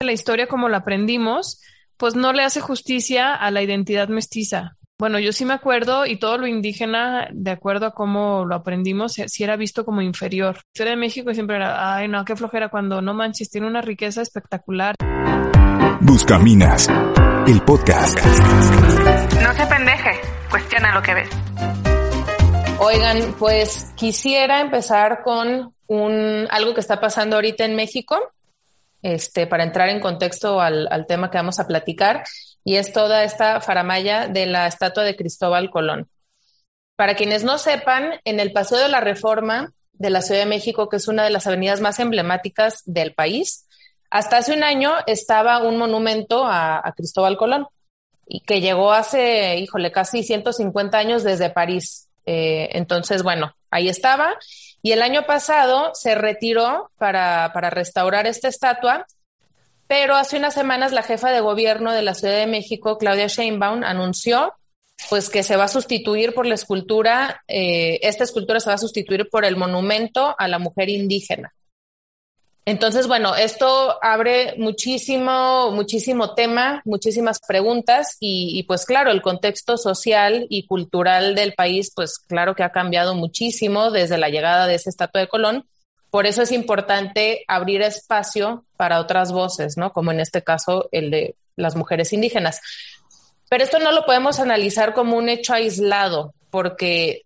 la historia como la aprendimos, pues no le hace justicia a la identidad mestiza. Bueno, yo sí me acuerdo y todo lo indígena, de acuerdo a cómo lo aprendimos, sí era visto como inferior. La historia de México siempre era, ay, no, qué flojera cuando no manches, tiene una riqueza espectacular. Buscaminas, el podcast. No se pendeje, cuestiona lo que ves. Oigan, pues quisiera empezar con un, algo que está pasando ahorita en México, este, para entrar en contexto al, tema que vamos a platicar y es toda esta faramaya de la estatua de Cristóbal Colón. Para quienes no sepan, en el Paseo de la Reforma de la Ciudad de México, que es una de las avenidas más emblemáticas del país, hasta hace un año estaba un monumento a, Cristóbal Colón y que llegó hace, híjole, casi 150 años desde París. Eh, entonces, bueno, ahí estaba. Y el año pasado se retiró para, para restaurar esta estatua pero hace unas semanas la jefa de gobierno de la Ciudad de México, Claudia Sheinbaum, anunció pues que se va a sustituir por la escultura, eh, esta escultura se va a sustituir por el monumento a la mujer indígena. Entonces, bueno, esto abre muchísimo, muchísimo tema, muchísimas preguntas y, y, pues claro, el contexto social y cultural del país, pues claro que ha cambiado muchísimo desde la llegada de ese estatua de Colón por eso es importante abrir espacio para otras voces, ¿no? Como en este caso el de las mujeres indígenas. Pero esto no lo podemos analizar como un hecho aislado, porque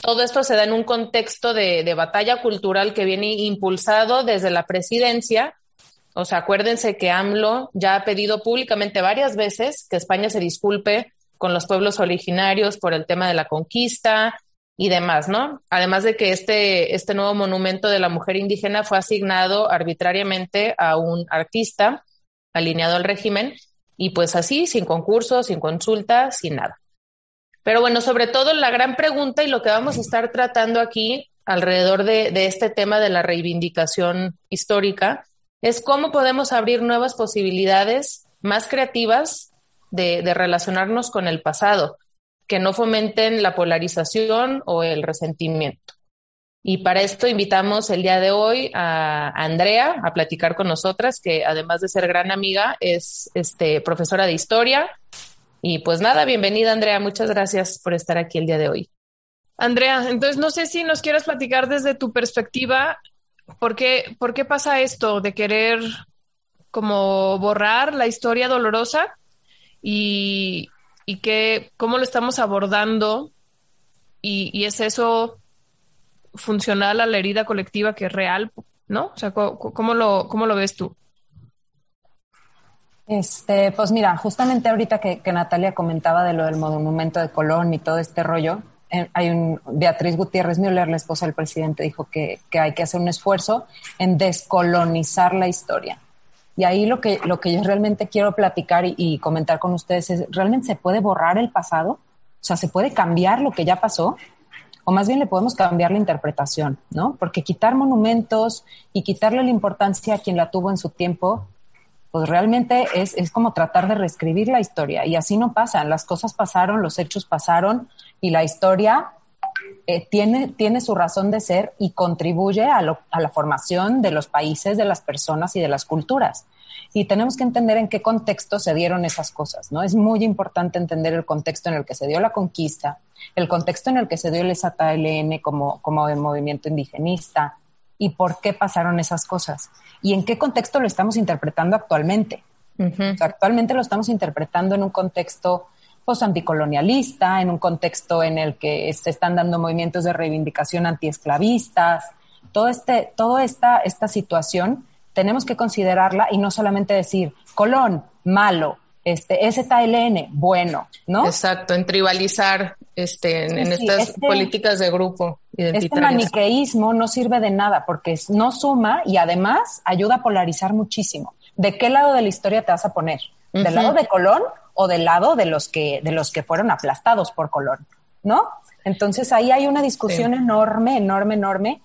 todo esto se da en un contexto de, batalla cultural que viene impulsado desde la presidencia. O sea, acuérdense que AMLO ya ha pedido públicamente varias veces que España se disculpe con los pueblos originarios por el tema de la conquista, y demás, ¿no? Además de que este, este nuevo monumento de la mujer indígena fue asignado arbitrariamente a un artista alineado al régimen y pues así, sin concurso, sin consulta, sin nada. Pero bueno, sobre todo la gran pregunta y lo que vamos a estar tratando aquí alrededor de, de este tema de la reivindicación histórica es cómo podemos abrir nuevas posibilidades más creativas de, de relacionarnos con el pasado que no fomenten la polarización o el resentimiento. Y para esto invitamos el día de hoy a Andrea a platicar con nosotras, que además de ser gran amiga, es este, profesora de historia. Y pues nada, bienvenida Andrea, muchas gracias por estar aquí el día de hoy. Andrea, entonces no sé si nos quieras platicar desde tu perspectiva, ¿por qué, por qué pasa esto de querer como borrar la historia dolorosa y, y que, cómo lo estamos abordando y, es eso funcional a la herida colectiva que es real, ¿no? O sea, ¿cómo, lo, cómo lo ves tú? Este, pues mira, justamente ahorita que, Natalia comentaba de lo del monumento de Colón y todo este rollo, eh, hay Beatriz Gutiérrez Müller, la esposa del presidente, dijo que, hay que hacer un esfuerzo en descolonizar la historia. Y ahí lo que, lo que yo realmente quiero platicar y, comentar con ustedes es, ¿realmente se puede borrar el pasado? O sea, ¿se puede cambiar lo que ya pasó? O más bien le podemos cambiar la interpretación, ¿no? Porque quitar monumentos y quitarle la importancia a quien la tuvo en su tiempo, pues realmente es, es como tratar de reescribir la historia. Y así no pasan. Las cosas pasaron, los hechos pasaron y la historia eh, tiene, tiene su razón de ser y contribuye a, a la formación de los países, de las personas y de las culturas. Y tenemos que entender en qué contexto se dieron esas cosas, ¿no? Es muy importante entender el contexto en el que se dio la conquista, el contexto en el que se dio el ZLN como, como de movimiento indigenista y por qué pasaron esas cosas y en qué contexto lo estamos interpretando actualmente. actualmente lo estamos interpretando en un contexto pues, anticolonialista, en un contexto en el que se están dando movimientos de reivindicación antiesclavistas. Todo este, toda esta, esta situación tenemos que considerarla y no solamente decir Colón, malo, este, STLN, bueno, ¿no? Exacto, en tribalizar este, en, estas este políticas de grupo. Este maniqueísmo no sirve de nada porque no suma y además ayuda a polarizar muchísimo. ¿De qué lado de la historia te vas a poner? ¿Del lado de Colón o del lado de los que, de los que fueron aplastados por Colón, ¿no? Entonces ahí hay una discusión enorme, enorme, enorme.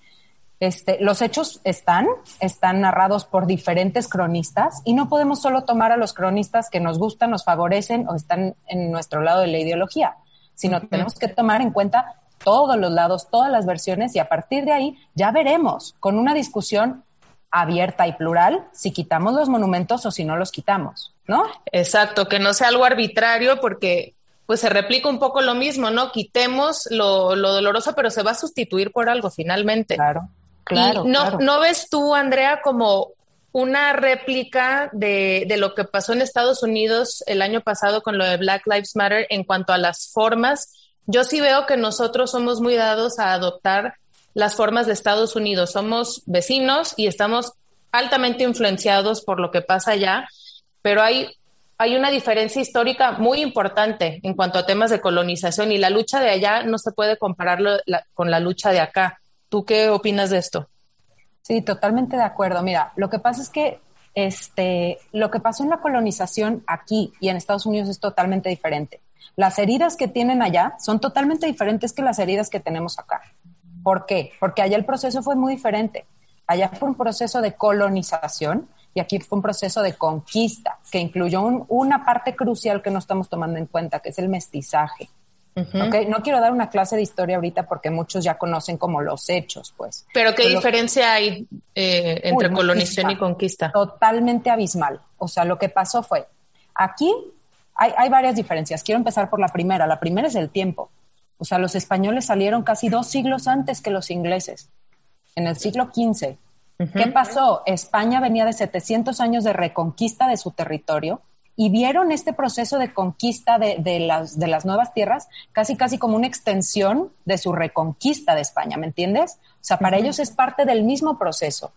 Este, los hechos están, están narrados por diferentes cronistas y no podemos solo tomar a los cronistas que nos gustan, nos favorecen o están en nuestro lado de la ideología, sino tenemos que tomar en cuenta todos los lados, todas las versiones y a partir de ahí ya veremos con una discusión abierta y plural si quitamos los monumentos o si no los quitamos, ¿no? Exacto, que no sea algo arbitrario porque pues se replica un poco lo mismo, ¿no? Quitemos lo, lo doloroso, pero se va a sustituir por algo finalmente. Claro, claro. Y no, claro. ¿no ves tú, Andrea, como una réplica de, de, lo que pasó en Estados Unidos el año pasado con lo de Black Lives Matter en cuanto a las formas? Yo sí veo que nosotros somos muy dados a adoptar las formas de Estados Unidos. Somos vecinos y estamos altamente influenciados por lo que pasa allá, pero hay, hay una diferencia histórica muy importante en cuanto a temas de colonización y la lucha de allá no se puede comparar con la lucha de acá. ¿Tú qué opinas de esto? Sí, totalmente de acuerdo. Mira, lo que pasa es que este, lo que pasó en la colonización aquí y en Estados Unidos es totalmente diferente. Las heridas que tienen allá son totalmente diferentes que las heridas que tenemos acá. ¿Por qué? Porque allá el proceso fue muy diferente. Allá fue un proceso de colonización y aquí fue un proceso de conquista que incluyó un, una parte crucial que no estamos tomando en cuenta, que es el mestizaje. Uh -huh. okay? No quiero dar una clase de historia ahorita porque muchos ya conocen como los hechos, pues. Pero ¿qué Pero diferencia hay eh, entre Uy, colonización y conquista? Totalmente abismal. O sea, lo que pasó fue, aquí hay, hay varias diferencias. Quiero empezar por la primera. La primera es el tiempo. O sea, los españoles salieron casi dos siglos antes que los ingleses, en el siglo XV. Uh -huh. ¿Qué pasó? España venía de 700 años de reconquista de su territorio y vieron este proceso de conquista de, de, las, de las nuevas tierras casi, casi como una extensión de su reconquista de España, ¿me entiendes? O sea, para uh -huh. ellos es parte del mismo proceso.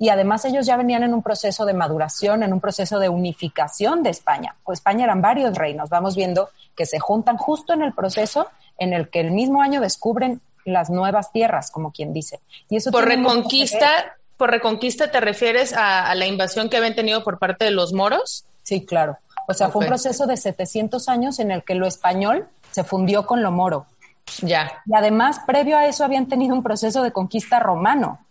Y además ellos ya venían en un proceso de maduración, en un proceso de unificación de España. Pues España eran varios reinos. Vamos viendo que se juntan justo en el proceso en el que el mismo año descubren las nuevas tierras, como quien dice. Y eso por reconquista, por reconquista te refieres a, a, la invasión que habían tenido por parte de los moros. Sí, claro. O sea, okay. fue un proceso de 700 años en el que lo español se fundió con lo moro. Ya. Y además, previo a eso, habían tenido un proceso de conquista romano.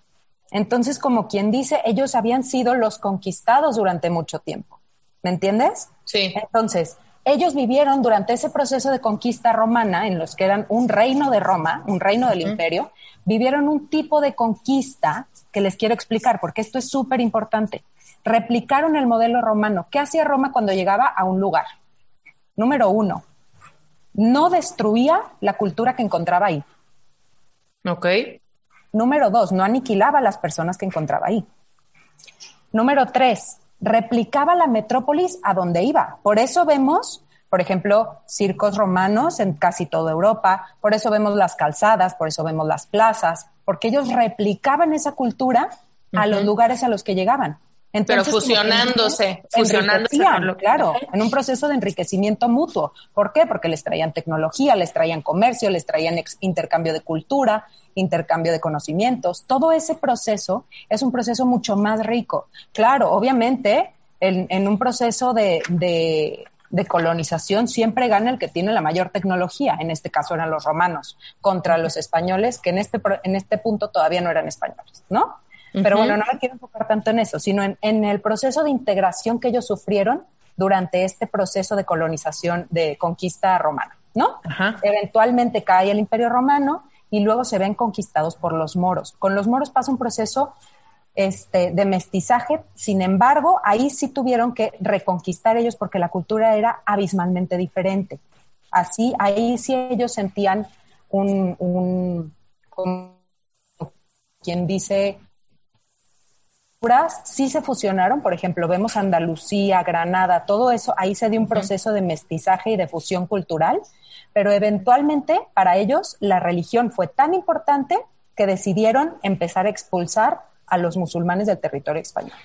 Entonces, como quien dice, ellos habían sido los conquistados durante mucho tiempo. ¿Me entiendes? Sí. Entonces, ellos vivieron durante ese proceso de conquista romana, en los que eran un reino de Roma, un reino del uh -huh. imperio, vivieron un tipo de conquista que les quiero explicar, porque esto es súper importante. Replicaron el modelo romano. ¿Qué hacía Roma cuando llegaba a un lugar? Número uno, no destruía la cultura que encontraba ahí. Ok. Número dos, no aniquilaba a las personas que encontraba ahí. Número tres, replicaba la metrópolis a donde iba. Por eso vemos, por ejemplo, circos romanos en casi toda Europa, por eso vemos las calzadas, por eso vemos las plazas, porque ellos replicaban esa cultura a uh -huh. los lugares a los que llegaban. Entonces, Pero fusionándose, fusionándose. Claro, en un proceso de enriquecimiento mutuo. ¿Por qué? Porque les traían tecnología, les traían comercio, les traían intercambio de cultura, intercambio de conocimientos. Todo ese proceso es un proceso mucho más rico. Claro, obviamente, en, en un proceso de, de, de, colonización siempre gana el que tiene la mayor tecnología. En este caso eran los romanos contra los españoles, que en este, en este punto todavía no eran españoles, ¿no? Pero bueno, no me quiero enfocar tanto en eso, sino en, en, el proceso de integración que ellos sufrieron durante este proceso de colonización, de conquista romana, ¿no? -huh. Eventualmente cae el imperio romano y luego se ven conquistados por los moros. Con los moros pasa un proceso este, de mestizaje, sin embargo, ahí sí tuvieron que reconquistar ellos porque la cultura era abismalmente diferente. Así, ahí sí ellos sentían un, un como quien dice, sí se fusionaron, por ejemplo, vemos Andalucía, Granada, todo eso, ahí se dio un proceso de mestizaje y de fusión cultural, pero eventualmente para ellos la religión fue tan importante que decidieron empezar a expulsar a los musulmanes del territorio español.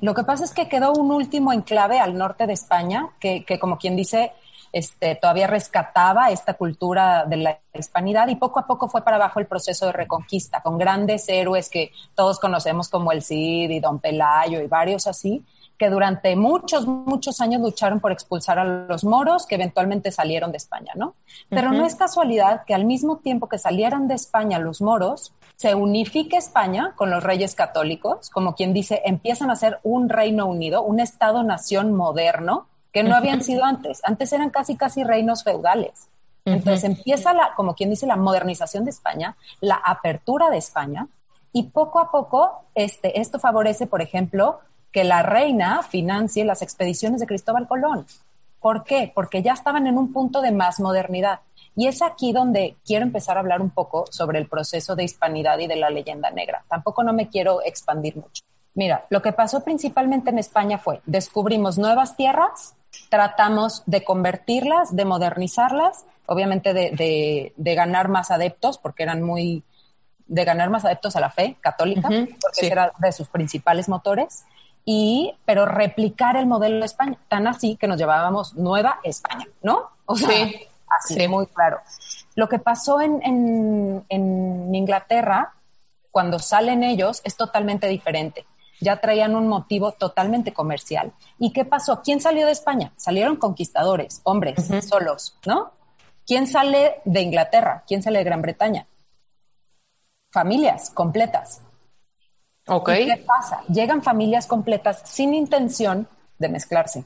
Lo que pasa es que quedó un último enclave al norte de España, que, que como quien dice, este, todavía rescataba esta cultura de la hispanidad y poco a poco fue para abajo el proceso de reconquista, con grandes héroes que todos conocemos como el Cid y Don Pelayo y varios así, que durante muchos, muchos años lucharon por expulsar a los moros que eventualmente salieron de España, ¿no? Pero uh -huh. no es casualidad que al mismo tiempo que salieran de España los moros, se unifique España con los reyes católicos, como quien dice, empiezan a ser un reino unido, un Estado-nación moderno, que no habían sido antes. Antes eran casi, casi reinos feudales. Entonces empieza la, como quien dice, la modernización de España, la apertura de España, Y poco a poco, este, esto favorece, por ejemplo, que la reina financie las expediciones de Cristóbal Colón. ¿Por qué? Porque ya estaban en un punto de más modernidad. Y es aquí donde quiero empezar a hablar un poco sobre el proceso de hispanidad y de la leyenda negra. Tampoco no me quiero expandir mucho. Mira, lo que pasó principalmente en España fue, descubrimos nuevas tierras, tratamos de convertirlas, de modernizarlas, obviamente de, ganar más adeptos, porque eran muy, de ganar más adeptos a la fe católica, porque era de sus principales motores, y, pero replicar el modelo de España, tan así que nos llevábamos Nueva España, ¿no? O sea, así, muy claro. Lo que pasó en, en, en Inglaterra, cuando salen ellos, es totalmente diferente ya traían un motivo totalmente comercial. ¿Y qué pasó? ¿Quién salió de España? Salieron conquistadores, hombres, solos, ¿no? ¿Quién sale de Inglaterra? ¿Quién sale de Gran Bretaña? Familias completas. Ok. qué pasa? Llegan familias completas sin intención de mezclarse.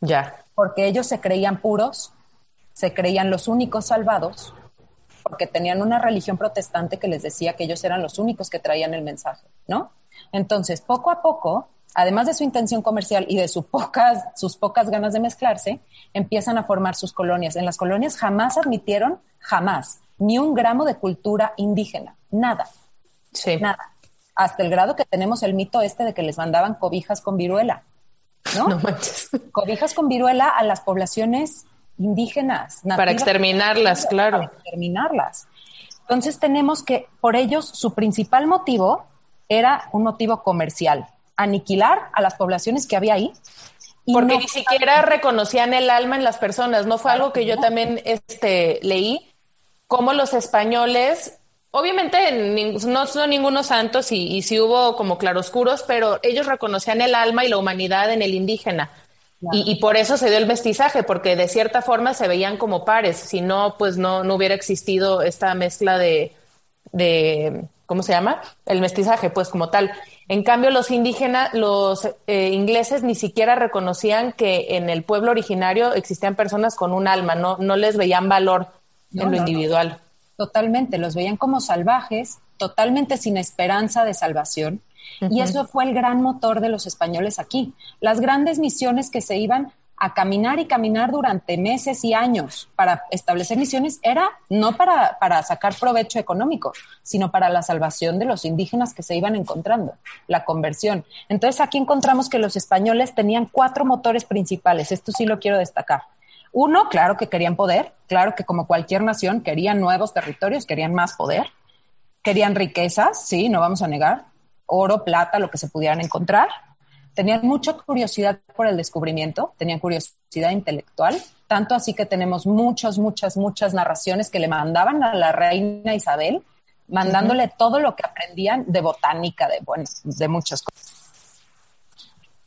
Ya. Porque ellos se creían puros, se creían los únicos salvados, porque tenían una religión protestante que les decía que ellos eran los únicos que traían el mensaje, ¿no? Entonces, poco a poco, además de su intención comercial y de sus pocas, sus pocas ganas de mezclarse, empiezan a formar sus colonias. En las colonias jamás admitieron, jamás, ni un gramo de cultura indígena, nada. Sí. Nada. Hasta el grado que tenemos el mito este de que les mandaban cobijas con viruela, ¿no? No manches. Cobijas con viruela a las poblaciones indígenas. para exterminarlas, claro. Para exterminarlas. Entonces tenemos que, por ellos, su principal motivo era un motivo comercial, aniquilar a las poblaciones que había ahí. Porque ni siquiera reconocían el alma en las personas, ¿no? Fue algo que yo también este, leí, como los españoles, obviamente no son ningunos santos y, y sí hubo como claroscuros, pero ellos reconocían el alma y la humanidad en el indígena. Y, por eso se dio el mestizaje, porque de cierta forma se veían como pares, si no, pues no, no hubiera existido esta mezcla de, de ¿cómo se llama? El mestizaje, pues como tal. En cambio, los indígenas, los eh, ingleses ni siquiera reconocían que en el pueblo originario existían personas con un alma, no, no les veían valor en lo individual. Totalmente, los veían como salvajes, totalmente sin esperanza de salvación. Y eso fue el gran motor de los españoles aquí. Las grandes misiones que se iban a caminar y caminar durante meses y años para establecer misiones era no para, para, sacar provecho económico, sino para la salvación de los indígenas que se iban encontrando, la conversión. Entonces aquí encontramos que los españoles tenían cuatro motores principales, esto sí lo quiero destacar. Uno, claro que querían poder, claro que como cualquier nación querían nuevos territorios, querían más poder, querían riquezas, sí, no vamos a negar, oro, plata, lo que se pudieran encontrar tenían mucha curiosidad por el descubrimiento, tenían curiosidad intelectual, tanto así que tenemos muchas, muchas, muchas narraciones que le mandaban a la reina Isabel, mandándole todo lo que aprendían de botánica, de, bueno, de muchas cosas.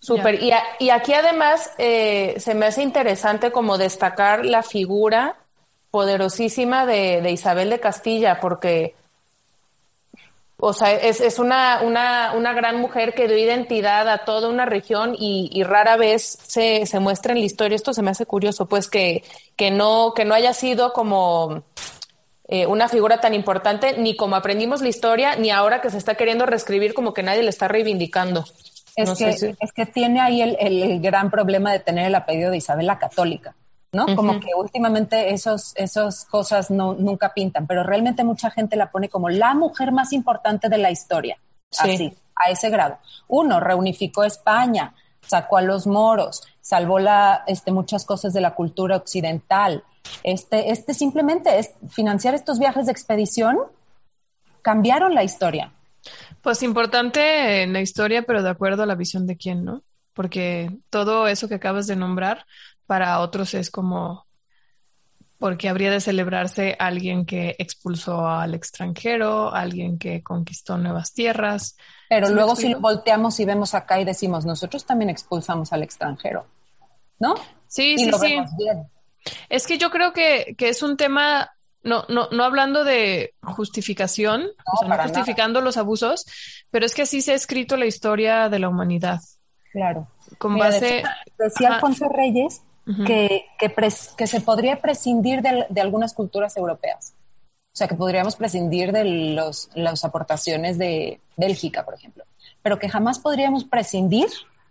Súper. Y, aquí además eh, se me hace interesante como destacar la figura poderosísima de, de Isabel de Castilla, porque o sea, es, es una, una, una, gran mujer que dio identidad a toda una región y, rara vez se, se, muestra en la historia. Esto se me hace curioso, pues que, que, no, que no haya sido como eh, una figura tan importante, ni como aprendimos la historia, ni ahora que se está queriendo reescribir, como que nadie le está reivindicando. Es, que, es que tiene ahí el, el, gran problema de tener el apellido de Isabel la Católica. ¿no? Como que últimamente esos, esas cosas no, nunca pintan, pero realmente mucha gente la pone como la mujer más importante de la historia. Así, a ese grado. Uno, reunificó España, sacó a los moros, salvó la, este, muchas cosas de la cultura occidental. Este, este simplemente es financiar estos viajes de expedición, cambiaron la historia. Pues importante en la historia, pero de acuerdo a la visión de quién, ¿no? Porque todo eso que acabas de nombrar para otros es como porque habría de celebrarse alguien que expulsó al extranjero, alguien que conquistó nuevas tierras. Pero luego si lo volteamos y vemos acá y decimos, nosotros también expulsamos al extranjero, ¿no? Sí, sí, sí. Es que yo creo que, que, es un tema, no, no, no hablando de justificación, no, justificando los abusos, pero es que así se ha escrito la historia de la humanidad. Claro. Con base... Decía, Alfonso Reyes que, que, se podría prescindir de, algunas culturas europeas. O sea, que podríamos prescindir de los, las aportaciones de Bélgica, por ejemplo, pero que jamás podríamos prescindir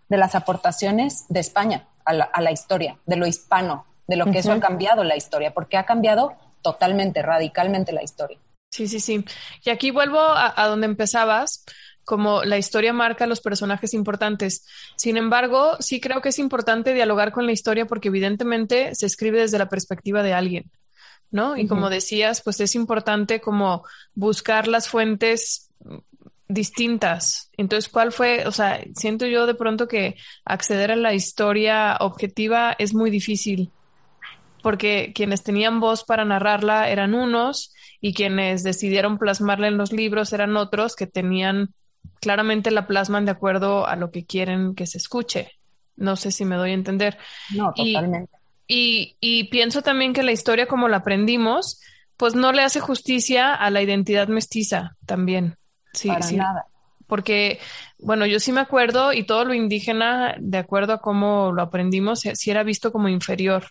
de las aportaciones de España a la, a la historia, de lo hispano, de lo que eso ha cambiado la historia, porque ha cambiado totalmente, radicalmente la historia. Sí, sí, sí. Y aquí vuelvo a, a donde empezabas, como la historia marca los personajes importantes. Sin embargo, sí creo que es importante dialogar con la historia porque evidentemente se escribe desde la perspectiva de alguien, ¿no? Y como decías, pues es importante como buscar las fuentes distintas. Entonces, ¿cuál fue? O sea, siento yo de pronto que acceder a la historia objetiva es muy difícil porque quienes tenían voz para narrarla eran unos y quienes decidieron plasmarla en los libros eran otros que tenían claramente la plasman de acuerdo a lo que quieren que se escuche. No sé si me doy a entender. No, totalmente. Y, y, y pienso también que la historia como la aprendimos, pues no le hace justicia a la identidad mestiza también. Sí, Para sí. nada. Porque, bueno, yo sí me acuerdo y todo lo indígena, de acuerdo a cómo lo aprendimos, sí era visto como inferior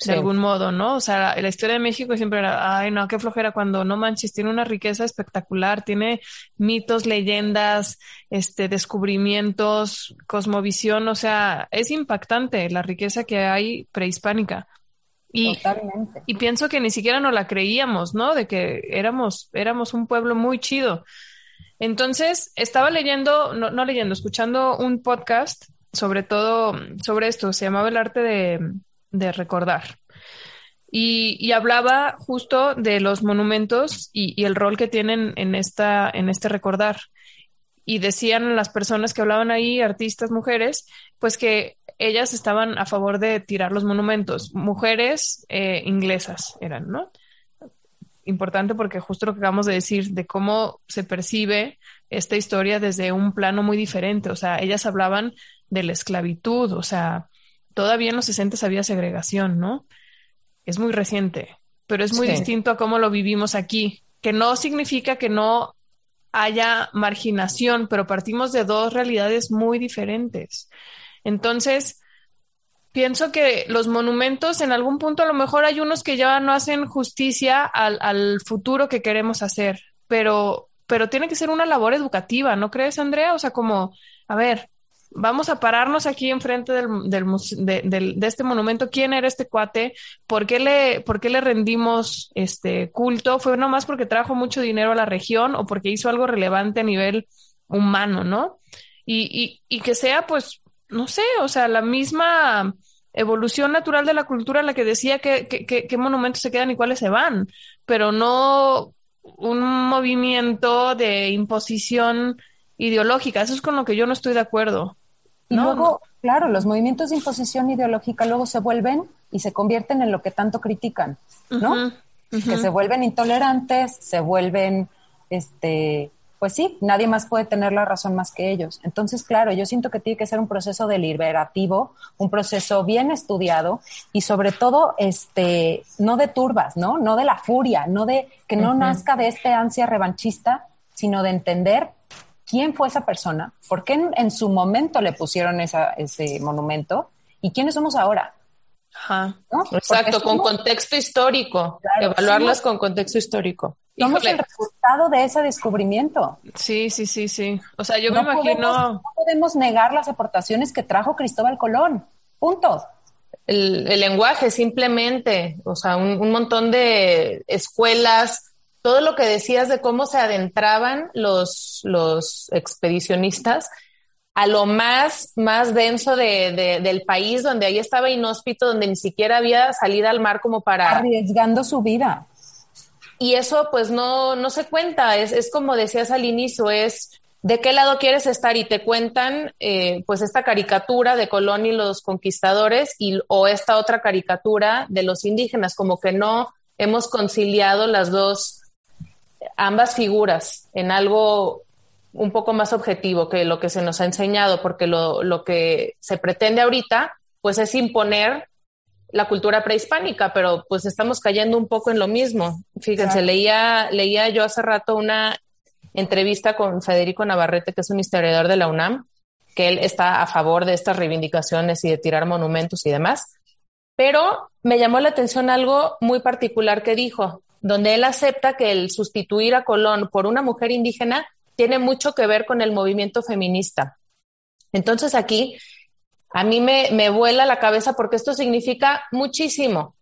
Sí. de algún modo, ¿no? O sea, la, la historia de México siempre era, ay, no, qué flojera cuando no manches, tiene una riqueza espectacular, tiene mitos, leyendas, este, descubrimientos, cosmovisión, o sea, es impactante la riqueza que hay prehispánica. Y, Totalmente. y pienso que ni siquiera nos la creíamos, ¿no? De que éramos, éramos un pueblo muy chido. Entonces, estaba leyendo, no, no leyendo, escuchando un podcast, sobre todo sobre esto, se llamaba El arte de, de recordar. Y, y hablaba justo de los monumentos y, el rol que tienen en, esta, en este recordar. Y decían las personas que hablaban ahí, artistas, mujeres, pues que ellas estaban a favor de tirar los monumentos. Mujeres eh, inglesas eran, ¿no? Importante porque justo lo que acabamos de decir, de cómo se percibe esta historia desde un plano muy diferente. O sea, ellas hablaban de la esclavitud, o sea, todavía en los 60 había segregación, ¿no? Es muy reciente, pero es muy Sí. distinto a cómo lo vivimos aquí, que no significa que no haya marginación, pero partimos de dos realidades muy diferentes. Entonces, pienso que los monumentos en algún punto a lo mejor hay unos que ya no hacen justicia al, al futuro que queremos hacer, pero, pero tiene que ser una labor educativa, ¿no crees, Andrea? O sea, como, a ver, vamos a pararnos aquí enfrente del, del, de, del- de este monumento. ¿Quién era este cuate? ¿Por qué le, por qué le rendimos este culto? ¿Fue nomás porque trajo mucho dinero a la región o porque hizo algo relevante a nivel humano, ¿no? Y, y, y que sea, pues, no sé, o sea, la misma evolución natural de la cultura la que decía que, que, que- qué monumentos se quedan y cuáles se van, pero no un movimiento de imposición ideológica. Eso es con lo que yo no estoy de acuerdo. Y No, luego, claro, los movimientos de imposición ideológica luego se vuelven y se convierten en lo que tanto critican, ¿no? Que se vuelven intolerantes, se vuelven, este, pues sí, nadie más puede tener la razón más que ellos. Entonces, claro, yo siento que tiene que ser un proceso deliberativo, un proceso bien estudiado y sobre todo, este, no de turbas, ¿no? No de la furia, no de que no nazca de este ansia revanchista, sino de entender quién fue esa persona, por qué en, en su momento le pusieron esa, ese monumento y quiénes somos ahora. Ajá. ¿no? Exacto, con contexto histórico, Claro, evaluarlas somos- con contexto histórico. Somos Híjole. el resultado de ese descubrimiento. Sí, sí, sí, sí. O sea, yo no me imagino. Podemos, no podemos negar las aportaciones que trajo Cristóbal Colón. Punto. El, el lenguaje simplemente, o sea, un, un montón de escuelas, todo lo que decías de cómo se adentraban los, los expedicionistas a lo más, más denso de, de- del país, donde ahí estaba inhóspito, donde ni siquiera había salida al mar como para... Arriesgando su vida. Y eso pues no, no se cuenta, es, es como decías al inicio, es de qué lado quieres estar y te cuentan eh, pues esta caricatura de Colón y los conquistadores y, o esta otra caricatura de los indígenas, como que no hemos conciliado las dos, ambas figuras en algo un poco más objetivo que lo que se nos ha enseñado, porque lo, lo que se pretende ahorita pues es imponer la cultura prehispánica, pero pues estamos cayendo un poco en lo mismo. Fíjense, leía, leía yo hace rato una entrevista con Federico Navarrete, que es un historiador de la UNAM, que él está a favor de estas reivindicaciones y de tirar monumentos y demás. Pero me llamó la atención algo muy particular que dijo. Donde él acepta que el sustituir a Colón por una mujer indígena tiene mucho que ver con el movimiento feminista. Entonces aquí a mí me, vuela la cabeza porque esto significa muchísimo.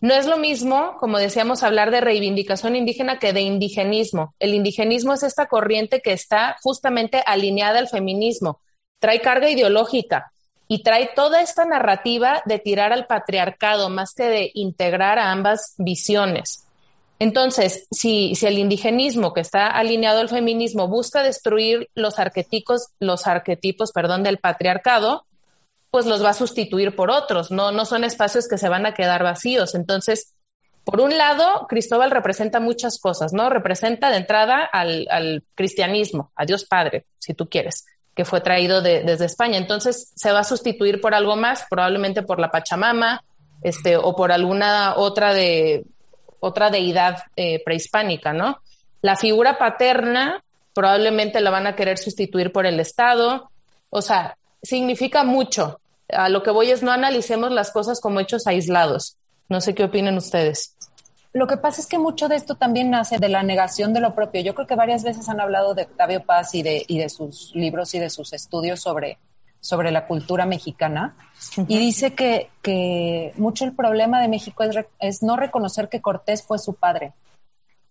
No es lo mismo, como decíamos, hablar de reivindicación indígena que de indigenismo. El indigenismo es esta corriente que está justamente alineada al feminismo, trae carga ideológica y trae toda esta narrativa de tirar al patriarcado más que de integrar a ambas visiones. Entonces, si, si el indigenismo que está alineado al feminismo busca destruir los arquetipos, los arquetipos, perdón, del patriarcado, pues los va a sustituir por otros, no, no son espacios que se van a quedar vacíos. Entonces, por un lado, Cristóbal representa muchas cosas, ¿no? Representa de entrada al, cristianismo, a Dios Padre, si tú quieres, que fue traído desde España. Entonces, se va a sustituir por algo más, probablemente por la Pachamama, este, o por alguna otra de otra deidad eh, prehispánica, ¿no? La figura paterna probablemente la van a querer sustituir por el Estado. O sea, significa mucho a lo que voy es no analicemos las cosas como hechos aislados. No sé qué opinen ustedes. Lo que pasa es que mucho de esto también nace de la negación de lo propio. Yo creo que varias veces han hablado de Octavio Paz y de, y de sus libros y de sus estudios sobre, sobre la cultura mexicana. Y dice que, que, mucho el problema de México es, es, no reconocer que Cortés fue su padre,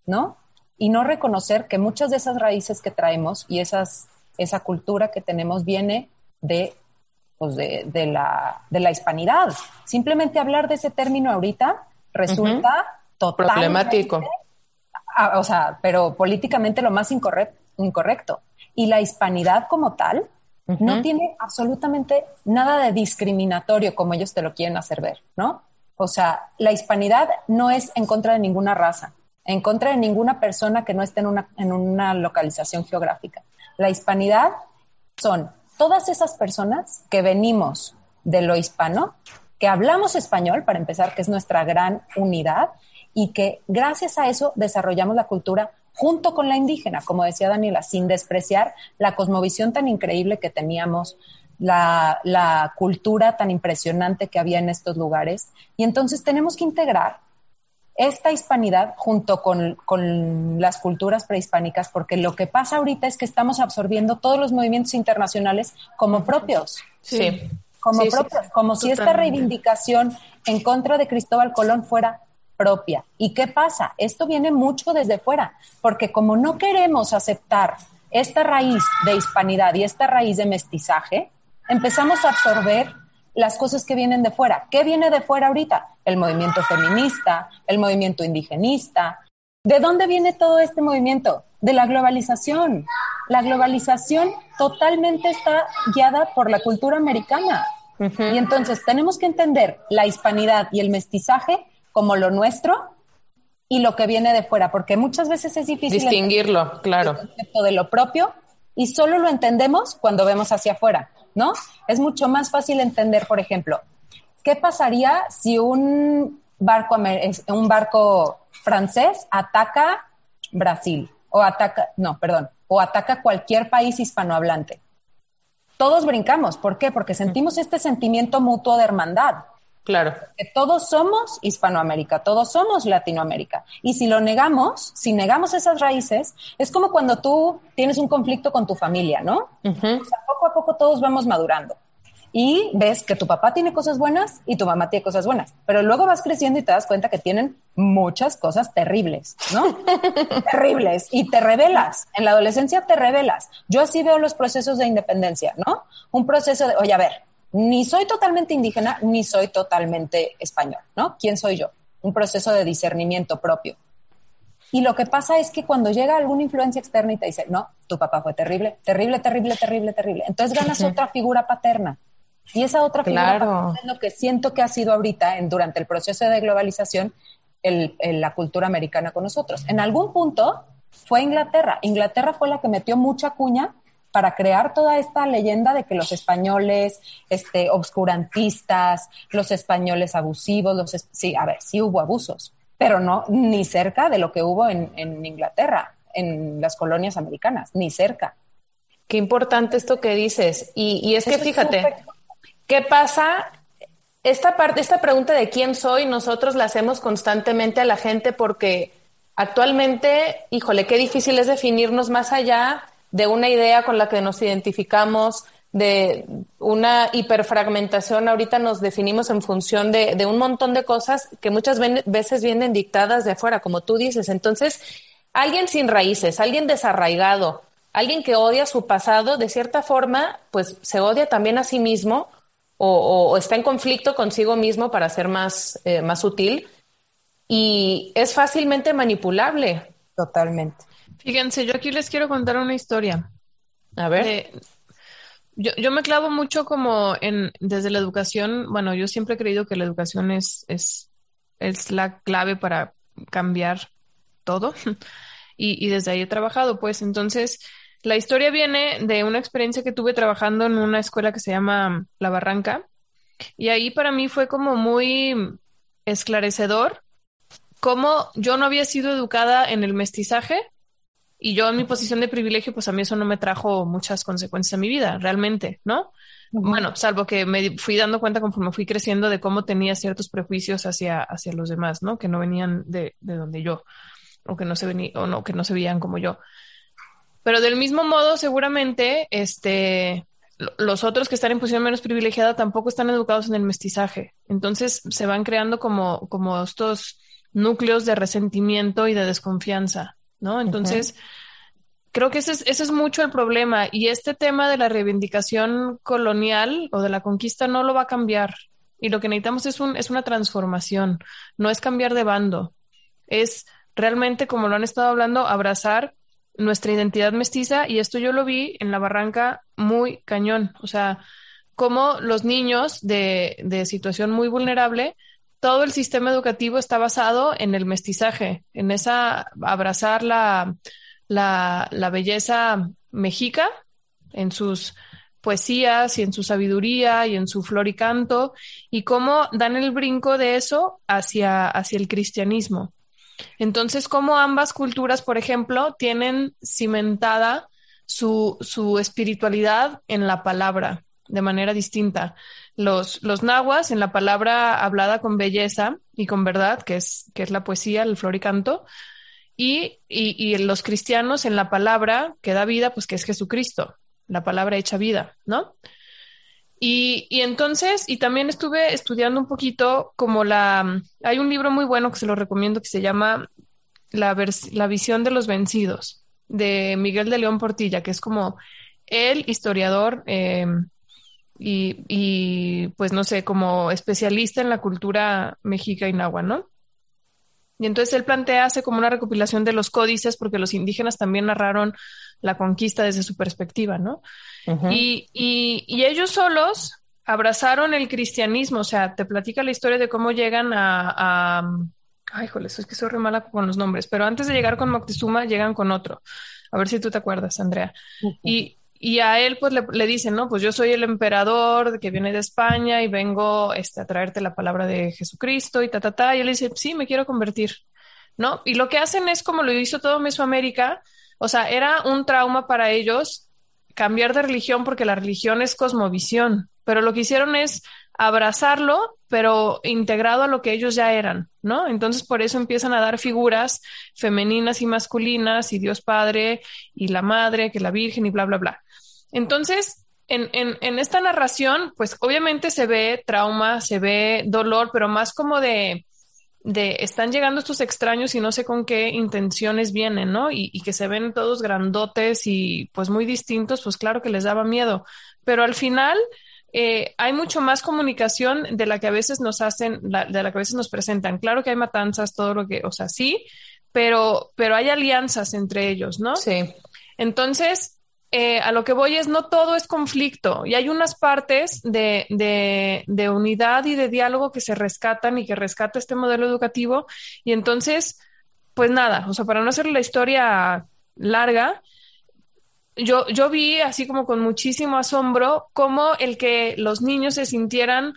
¿no? Y no reconocer que muchas de esas raíces que traemos y esas, esa cultura que tenemos viene de pues, de, la, de la hispanidad. Simplemente hablar de ese término ahorita resulta totalmente... Problemático. o sea, pero políticamente lo más incorrecto. Y la hispanidad como tal no tiene absolutamente nada de discriminatorio como ellos te lo quieren hacer ver, ¿no? O sea, la hispanidad no es en contra de ninguna raza, en contra de ninguna persona que no esté en una, en una localización geográfica. La hispanidad son todas esas personas que venimos de lo hispano, que hablamos español, para empezar, que es nuestra gran unidad, y que gracias a eso desarrollamos la cultura junto con la indígena, como decía Daniela, sin despreciar la cosmovisión tan increíble que teníamos, la, la, cultura tan impresionante que había en estos lugares. Y entonces tenemos que integrar esta hispanidad junto con, las culturas prehispánicas, porque lo que pasa ahorita es que estamos absorbiendo todos los movimientos internacionales como propios. Sí. Como propios, como si esta reivindicación en contra de Cristóbal Colón fuera propia. ¿Y qué pasa? Esto viene mucho desde fuera, porque como no queremos aceptar esta raíz de hispanidad y esta raíz de mestizaje, empezamos a absorber las cosas que vienen de fuera. ¿Qué viene de fuera ahorita? El movimiento feminista, el movimiento indigenista. ¿De dónde viene todo este movimiento? De la globalización. La globalización totalmente está guiada por la cultura americana. Y entonces tenemos que entender la hispanidad y el mestizaje como lo nuestro y lo que viene de fuera, porque muchas veces es difícil distinguirlo, claro. El concepto de lo propio y solo lo entendemos cuando vemos hacia afuera. ¿no? Es mucho más fácil entender, por ejemplo, ¿qué pasaría si un barco, un barco francés ataca Brasil o ataca, no, perdón, o ataca cualquier país hispanohablante? Todos brincamos, ¿por qué? Porque sentimos este sentimiento mutuo de hermandad. Claro. Que todos somos Hispanoamérica, todos somos Latinoamérica. Y si lo negamos, si negamos esas raíces, es como cuando tú tienes un conflicto con tu familia, ¿no? O sea, poco a poco todos vamos madurando. Y ves que tu papá tiene cosas buenas y tu mamá tiene cosas buenas. Pero luego vas creciendo y te das cuenta que tienen muchas cosas terribles, ¿no? terribles. Y te revelas. En la adolescencia te revelas. Yo así veo los procesos de independencia, ¿no? Un proceso de, oye, a ver, ni soy totalmente indígena, ni soy totalmente español, ¿no? ¿Quién soy yo? Un proceso de discernimiento propio. Y lo que pasa es que cuando llega alguna influencia externa y te dice, no, tu papá fue terrible, terrible, terrible, terrible, terrible, entonces ganas otra figura paterna. Y esa otra figura paterna es lo que siento que ha sido ahorita, en, durante el proceso de globalización, el, la cultura americana con nosotros. En algún punto fue Inglaterra. Inglaterra fue la que metió mucha cuña para crear toda esta leyenda de que los españoles este, obscurantistas, los españoles abusivos, los sí, a ver, sí hubo abusos, pero no ni cerca de lo que hubo en, en Inglaterra, en las colonias americanas, ni cerca. Qué importante esto que dices. Y, y es que fíjate, ¿qué pasa? Esta parte, esta pregunta de quién soy, nosotros la hacemos constantemente a la gente porque actualmente, híjole, qué difícil es definirnos más allá de una idea con la que nos identificamos, de una hiperfragmentación. Ahorita nos definimos en función de, un montón de cosas que muchas veces vienen dictadas de afuera, como tú dices. Entonces, alguien sin raíces, alguien desarraigado, alguien que odia su pasado, de cierta forma, pues se odia también a sí mismo o, está en conflicto consigo mismo para ser más, eh, más y es fácilmente manipulable. Totalmente. Fíjense, yo aquí les quiero contar una historia. A ver. yo, yo me clavo mucho como en desde la educación. Bueno, yo siempre he creído que la educación es, es, es la clave para cambiar todo. y, y desde ahí he trabajado, pues. Entonces, la historia viene de una experiencia que tuve trabajando en una escuela que se llama La Barranca. Y ahí para mí fue como muy esclarecedor cómo yo no había sido educada en el mestizaje y yo en mi posición de privilegio, pues a mí eso no me trajo muchas consecuencias a mi vida, realmente, ¿no? Bueno, salvo que me fui dando cuenta conforme fui creciendo de cómo tenía ciertos prejuicios hacia, hacia los demás, ¿no? Que no venían de, de donde yo, o que no se venían, o no, que no se veían como yo. Pero del mismo modo, seguramente, este, los otros que están en posición menos privilegiada tampoco están educados en el mestizaje. Entonces se van creando como, como estos núcleos de resentimiento y de desconfianza, ¿no? Entonces, creo que ese es, ese es mucho el problema. Y este tema de la reivindicación colonial o de la conquista no lo va a cambiar. Y lo que necesitamos es, un, es una transformación, no es cambiar de bando, es realmente, como lo han estado hablando, abrazar nuestra identidad mestiza. Y esto yo lo vi en la barranca muy cañón, o sea, como los niños de, de situación muy vulnerable todo el sistema educativo está basado en el mestizaje, en esa abrazar la, la, belleza mexica en sus poesías y en su sabiduría y en su flor y canto, y cómo dan el brinco de eso hacia, hacia el cristianismo. Entonces, cómo ambas culturas, por ejemplo, tienen cimentada su, su espiritualidad en la palabra de manera distinta los, los nahuas en la palabra hablada con belleza y con verdad, que es, que es la poesía, el floricanto, y, y, y los cristianos en la palabra que da vida, pues que es Jesucristo, la palabra hecha vida, ¿no? Y, y, entonces, y también estuve estudiando un poquito como la, hay un libro muy bueno que se lo recomiendo que se llama La, la visión de los vencidos, de Miguel de León Portilla, que es como el historiador eh, y, y, pues no sé, como especialista en la cultura mexica y náhuatl, ¿no? Y entonces él plantea, hace como una recopilación de los códices, porque los indígenas también narraron la conquista desde su perspectiva, ¿no? y, y, y, ellos solos abrazaron el cristianismo, o sea, te platica la historia de cómo llegan a... a ay, joder, es que soy re mala con los nombres, pero antes de llegar con Moctezuma, llegan con otro. A ver si tú te acuerdas, Andrea. Y y a él pues le, dicen, no, pues yo soy el emperador que viene de España y vengo este, a traerte la palabra de Jesucristo y ta, ta, ta. Y él dice, sí, me quiero convertir, ¿no? Y lo que hacen es como lo hizo todo Mesoamérica, o sea, era un trauma para ellos cambiar de religión porque la religión es cosmovisión, pero lo que hicieron es abrazarlo, pero integrado a lo que ellos ya eran, ¿no? Entonces por eso empiezan a dar figuras femeninas y masculinas y Dios Padre y la Madre, que la Virgen y bla, bla, bla. Entonces, en, en, en esta narración, pues obviamente se ve trauma, se ve dolor, pero más como de, de están llegando estos extraños y no sé con qué intenciones vienen, ¿no? Y, y, que se ven todos grandotes y pues muy distintos, pues claro que les daba miedo. Pero al final eh, hay mucho más comunicación de la que a veces nos hacen, la, de la que a veces nos presentan. Claro que hay matanzas, todo lo que, o sea, sí, pero, pero hay alianzas entre ellos, ¿no? Sí. Entonces, eh, a lo que voy es, no todo es conflicto y hay unas partes de, de, unidad y de diálogo que se rescatan y que rescata este modelo educativo. Y entonces, pues nada, o sea, para no hacer la historia larga, yo, yo vi así como con muchísimo asombro cómo el que los niños se sintieran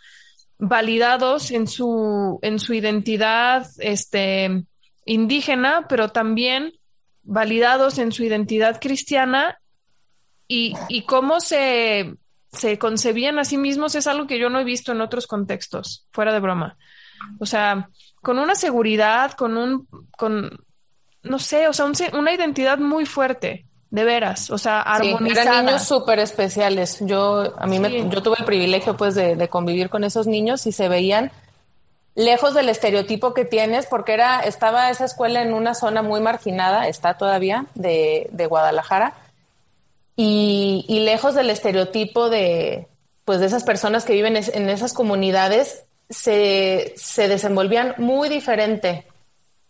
validados en su, en su identidad este, indígena, pero también validados en su identidad cristiana y, y cómo se, se concebían a sí mismos es algo que yo no he visto en otros contextos, fuera de broma. O sea, con una seguridad, con un, con, no sé, o sea, una identidad muy fuerte, de veras, o sea, armonizada. eran niños súper especiales. Yo, a mí me, yo tuve el privilegio pues de, de convivir con esos niños y se veían lejos del estereotipo que tienes, porque era, estaba esa escuela en una zona muy marginada, está todavía, de, de Guadalajara, y, y, lejos del estereotipo de, pues, de esas personas que viven en esas comunidades, se, se desenvolvían muy diferente.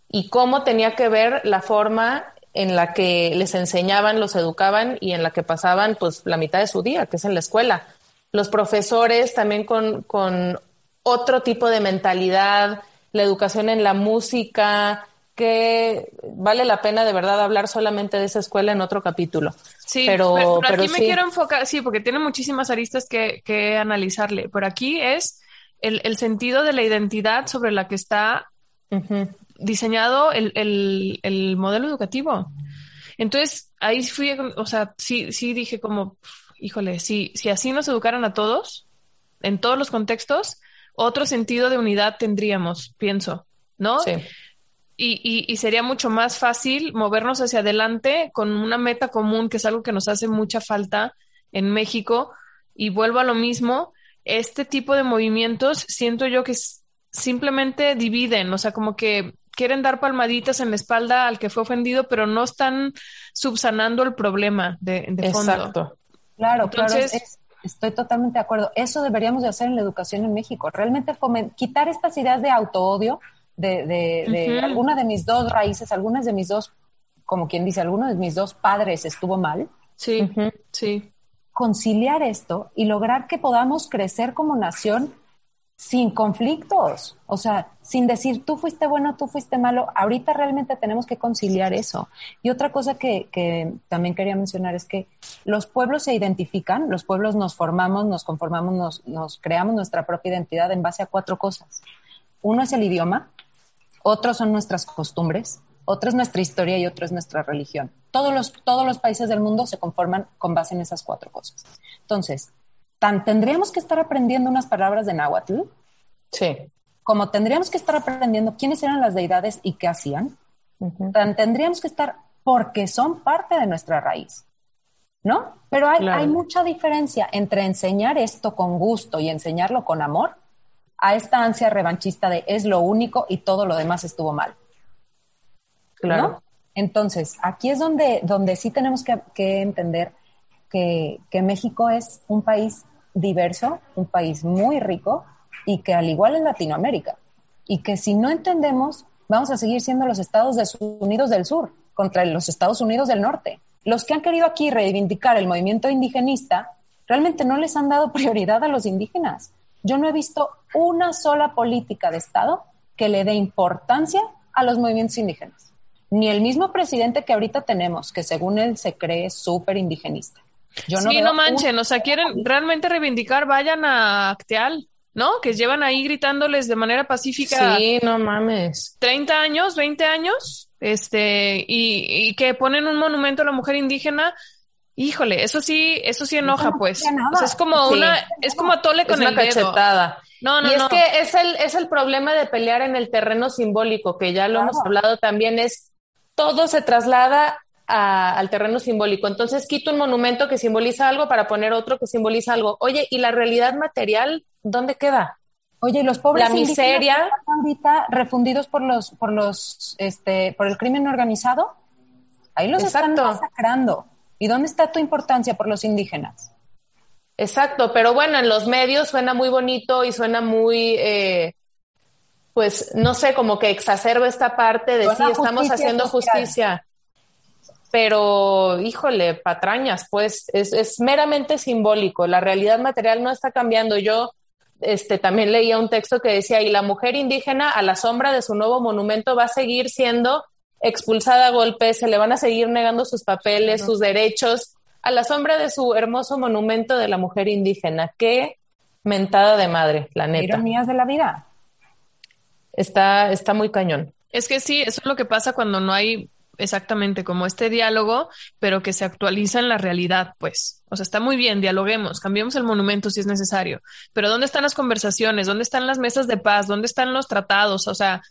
Y cómo tenía que ver la forma en la que les enseñaban, los educaban y en la que pasaban pues la mitad de su día, que es en la escuela. Los profesores también con, con otro tipo de mentalidad, la educación en la música, que vale la pena de verdad hablar solamente de esa escuela en otro capítulo. Sí, pero, aquí me quiero enfocar, sí, porque tiene muchísimas aristas que, que analizarle, pero aquí es el, el, sentido de la identidad sobre la que está diseñado el, el, el, modelo educativo. Entonces, ahí fui, o sea, sí, sí dije como, híjole, si, si así nos educaran a todos, en todos los contextos, otro sentido de unidad tendríamos, pienso, ¿no? Sí. Y, y, y, sería mucho más fácil movernos hacia adelante con una meta común, que es algo que nos hace mucha falta en México. Y vuelvo a lo mismo, este tipo de movimientos siento yo que simplemente dividen, o sea, como que quieren dar palmaditas en la espalda al que fue ofendido, pero no están subsanando el problema de, de fondo. Exacto. Claro, Entonces, claro. Estoy totalmente de acuerdo. Eso deberíamos de hacer en la educación en México. Realmente quitar estas ideas de autoodio, de, de, de alguna de mis dos raíces, algunas de mis dos, como quien dice, alguno de mis dos padres estuvo mal. Sí, sí. Conciliar esto y lograr que podamos crecer como nación sin conflictos, o sea, sin decir tú fuiste bueno, tú fuiste malo, ahorita realmente tenemos que conciliar eso. Y otra cosa que, que, también quería mencionar es que los pueblos se identifican, los pueblos nos formamos, nos conformamos, nos, nos creamos nuestra propia identidad en base a cuatro cosas. Uno es el idioma, otro son nuestras costumbres, otro es nuestra historia y otro es nuestra religión. Todos los, todos los países del mundo se conforman con base en esas cuatro cosas. Entonces, tan tendríamos que estar aprendiendo unas palabras de náhuatl. Sí. Como tendríamos que estar aprendiendo quiénes eran las deidades y qué hacían. Tan tendríamos que estar porque son parte de nuestra raíz. ¿No? Pero hay, hay mucha diferencia entre enseñar esto con gusto y enseñarlo con amor a esta ansia revanchista de es lo único y todo lo demás estuvo mal. Claro. Entonces, aquí es donde, donde sí tenemos que, que entender que, México es un país diverso, un país muy rico y que al igual en Latinoamérica. Y que si no entendemos, vamos a seguir siendo los Estados Unidos del Sur contra los Estados Unidos del Norte. Los que han querido aquí reivindicar el movimiento indigenista realmente no les han dado prioridad a los indígenas. Yo no he visto una sola política de Estado que le dé importancia a los movimientos indígenas. Ni el mismo presidente que ahorita tenemos, que según él se cree súper indigenista. Yo no sí, no manchen, o sea, quieren realmente reivindicar, vayan a Acteal, ¿no? Que llevan ahí gritándoles de manera pacífica. Sí, no mames. 30 años, 20 años, este, y, y que ponen un monumento a la mujer indígena. Híjole, eso sí, eso sí enoja, pues. O sea, es como una, es como atole con es el una cachetada. No, no, y es que es el, es el problema de pelear en el terreno simbólico, que ya lo hemos hablado también, es todo se traslada al terreno simbólico. Entonces quito un monumento que simboliza algo para poner otro que simboliza algo. Oye, ¿y la realidad material dónde queda? Oye, los pobres la miseria ahorita refundidos por los por los este por el crimen organizado. Ahí los están masacrando. ¿Y dónde está tu importancia por los indígenas? Exacto, pero bueno, en los medios suena muy bonito y suena muy eh, pues no sé, como que exacerba esta parte de sí, estamos haciendo justicia pero híjole, patrañas, pues es, es, meramente simbólico. La realidad material no está cambiando. Yo este, también leía un texto que decía, y la mujer indígena a la sombra de su nuevo monumento va a seguir siendo expulsada a golpes, se le van a seguir negando sus papeles, sus derechos, a la sombra de su hermoso monumento de la mujer indígena. Qué mentada de madre, la neta. Ironías de la vida. Está, está muy cañón. Es que sí, eso es lo que pasa cuando no hay exactamente como este diálogo, pero que se actualiza en la realidad, pues. O sea, está muy bien, dialoguemos, cambiemos el monumento si es necesario, pero ¿dónde están las conversaciones? ¿Dónde están las mesas de paz? ¿Dónde están los tratados? O sea,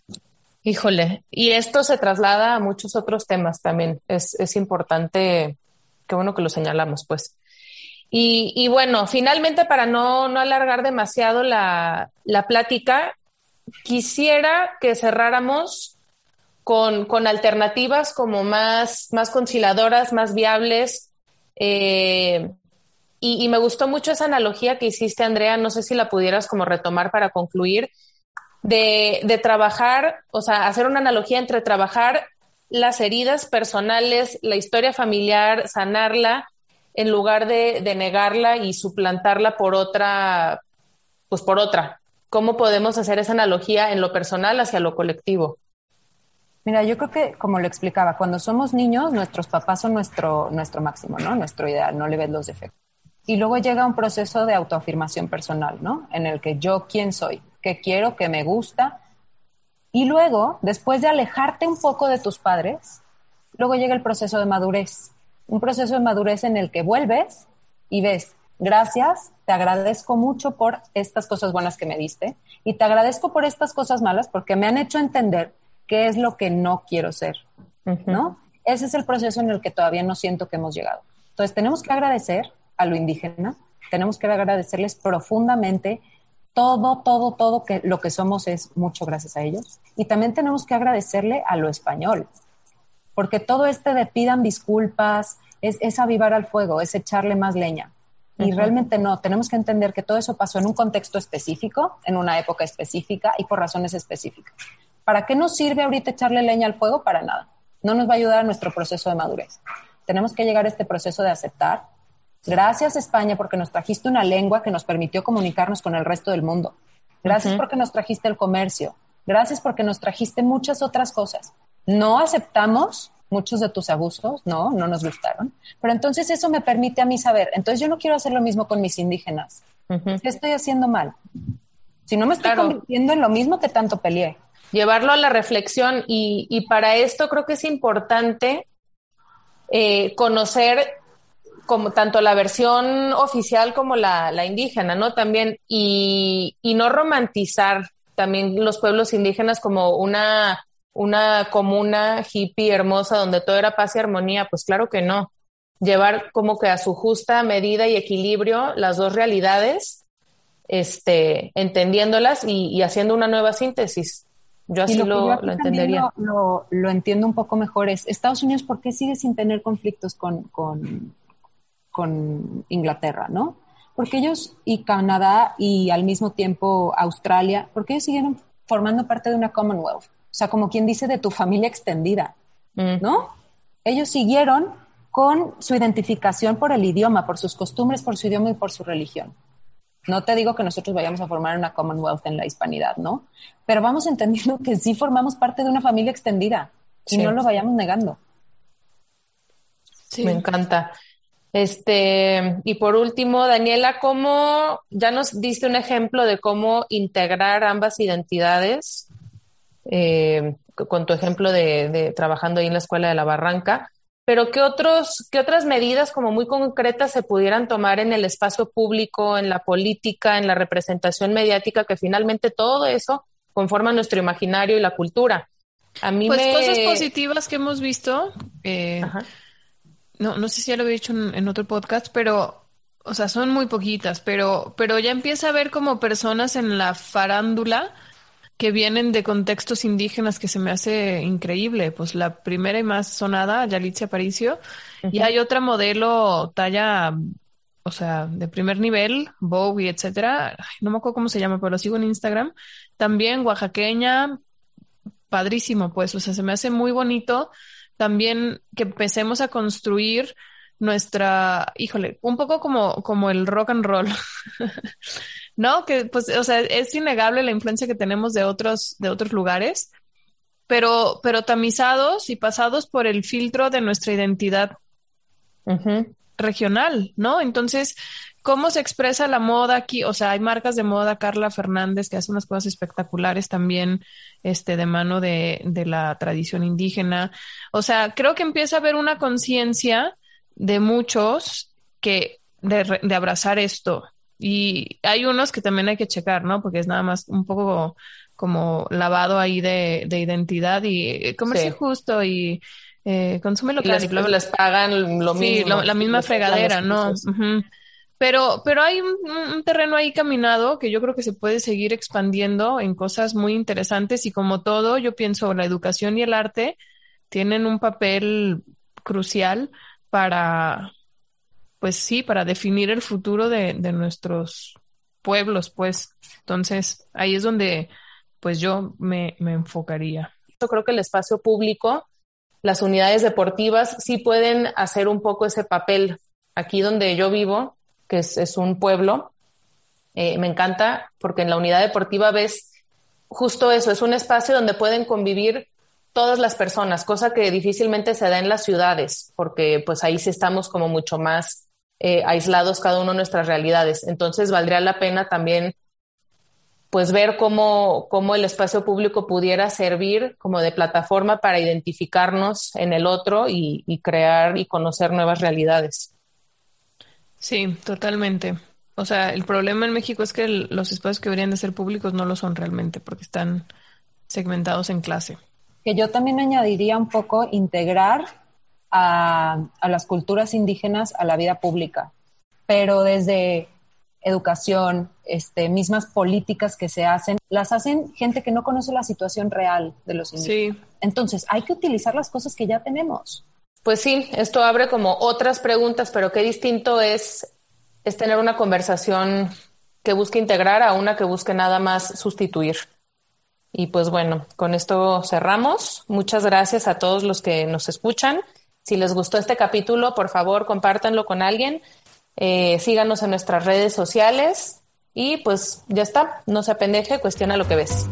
Híjole, y esto se traslada a muchos otros temas también. Es, es importante, qué bueno que lo señalamos, pues. Y, y bueno, finalmente, para no, no alargar demasiado la, la plática, quisiera que cerráramos con, con alternativas como más, más conciliadoras, más viables. Eh, y, y, me gustó mucho esa analogía que hiciste, Andrea. No sé si la pudieras como retomar para concluir de, de trabajar, o sea, hacer una analogía entre trabajar las heridas personales, la historia familiar, sanarla, en lugar de, de, negarla y suplantarla por otra, pues por otra. ¿Cómo podemos hacer esa analogía en lo personal hacia lo colectivo? Mira, yo creo que, como lo explicaba, cuando somos niños, nuestros papás son nuestro, nuestro máximo, ¿no? Nuestro ideal, no le ves los defectos. Y luego llega un proceso de autoafirmación personal, ¿no? En el que yo, ¿quién soy? Que quiero, que me gusta. Y luego, después de alejarte un poco de tus padres, luego llega el proceso de madurez. Un proceso de madurez en el que vuelves y ves, gracias, te agradezco mucho por estas cosas buenas que me diste y te agradezco por estas cosas malas porque me han hecho entender qué es lo que no quiero ser, ¿no? Ese es el proceso en el que todavía no siento que hemos llegado. Entonces, tenemos que agradecer a lo indígena, tenemos que agradecerles profundamente todo, todo, todo que lo que somos es mucho gracias a ellos. Y también tenemos que agradecerle a lo español, porque todo este de pidan disculpas es, es avivar al fuego, es echarle más leña. Y uh -huh. realmente no, tenemos que entender que todo eso pasó en un contexto específico, en una época específica y por razones específicas. ¿Para qué nos sirve ahorita echarle leña al fuego? Para nada. No nos va a ayudar a nuestro proceso de madurez. Tenemos que llegar a este proceso de aceptar, Gracias España porque nos trajiste una lengua que nos permitió comunicarnos con el resto del mundo. Gracias uh -huh. porque nos trajiste el comercio. Gracias porque nos trajiste muchas otras cosas. No aceptamos muchos de tus abusos, no, no nos gustaron. Pero entonces eso me permite a mí saber, entonces yo no quiero hacer lo mismo con mis indígenas. Uh -huh. ¿Qué estoy haciendo mal? Si no me estoy claro. convirtiendo en lo mismo que tanto peleé. Llevarlo a la reflexión y, y para esto creo que es importante eh, conocer como tanto la versión oficial como la, la indígena, ¿no? También, y, y, no romantizar también los pueblos indígenas como una, una comuna hippie hermosa donde todo era paz y armonía, pues claro que no. Llevar como que a su justa medida y equilibrio las dos realidades, este, entendiéndolas y, y haciendo una nueva síntesis. Yo así lo, lo, yo lo entendería. Lo, lo, entiendo un poco mejor. Es Estados Unidos, ¿por qué sigue sin tener conflictos con, con con Inglaterra, ¿no? Porque ellos y Canadá y al mismo tiempo Australia, porque ellos siguieron formando parte de una Commonwealth, o sea, como quien dice de tu familia extendida, mm. ¿no? Ellos siguieron con su identificación por el idioma, por sus costumbres, por su idioma y por su religión. No te digo que nosotros vayamos a formar una Commonwealth en la hispanidad, ¿no? Pero vamos entendiendo que sí formamos parte de una familia extendida y sí. no lo vayamos negando. Sí. Me encanta. Este, y por último, Daniela, ¿cómo ya nos diste un ejemplo de cómo integrar ambas identidades eh, con tu ejemplo de, de, trabajando ahí en la escuela de la Barranca? Pero ¿qué, otros, ¿qué otras medidas como muy concretas se pudieran tomar en el espacio público, en la política, en la representación mediática, que finalmente todo eso conforma nuestro imaginario y la cultura? A mí pues me... cosas positivas que hemos visto. Eh, no, no sé si ya lo había dicho en, en, otro podcast, pero, o sea, son muy poquitas, pero, pero ya empieza a haber como personas en la farándula que vienen de contextos indígenas que se me hace increíble. Pues la primera y más sonada, Yalitza Aparicio, uh -huh. y hay otra modelo talla, o sea, de primer nivel, Bowie, etcétera. No me acuerdo cómo se llama, pero lo sigo en Instagram. También oaxaqueña, padrísimo, pues, o sea, se me hace muy bonito también que empecemos a construir nuestra, híjole, un poco como, como el rock and roll, ¿no? Que pues, o sea, es innegable la influencia que tenemos de otros, de otros lugares, pero, pero tamizados y pasados por el filtro de nuestra identidad uh -huh. regional, ¿no? Entonces, ¿cómo se expresa la moda aquí? O sea, hay marcas de moda, Carla Fernández, que hace unas cosas espectaculares también, este, de mano de, de la tradición indígena. O sea, creo que empieza a haber una conciencia de muchos que, de, de abrazar esto, Y hay unos que también hay que checar, ¿no? Porque es nada más un poco como lavado ahí de, de identidad y comercio justo y eh, consume local. Y les, les pagan lo mismo. la misma fregadera, ¿no? Pero, pero hay un, terreno ahí caminado que yo creo que se puede seguir expandiendo en cosas muy interesantes y como todo, yo pienso la educación y el arte tienen un papel crucial para, pues sí, para definir el futuro de, de nuestros pueblos, pues. Entonces, ahí es donde, pues yo me, me enfocaría. Yo creo que el espacio público, las unidades deportivas sí pueden hacer un poco ese papel. Aquí donde yo vivo, que es, un pueblo. Eh, me encanta porque en la unidad deportiva ves justo eso, es un espacio donde pueden convivir todas las personas, cosa que difícilmente se da en las ciudades, porque pues ahí sí estamos como mucho más eh, aislados cada uno de nuestras realidades. Entonces valdría la pena también pues ver cómo, cómo el espacio público pudiera servir como de plataforma para identificarnos en el otro y crear y conocer nuevas realidades. Sí, totalmente. O sea, el problema en México es que los espacios que deberían de ser públicos no lo son realmente porque están segmentados en clase. Que yo también añadiría un poco integrar a, a las culturas indígenas a la vida pública, pero desde educación, este, mismas políticas que se hacen, las hacen gente que no conoce la situación real de los indígenas. Sí. Entonces, hay que utilizar las cosas que ya tenemos. Pues sí, esto abre como otras preguntas, pero qué distinto es, es tener una conversación que busque integrar a una que busque nada más sustituir. Y pues bueno, con esto cerramos. Muchas gracias a todos los que nos escuchan. Si les gustó este capítulo, por favor, compártanlo con alguien. Eh, síganos en nuestras redes sociales y pues ya está. No se apendeje, cuestiona lo que ves.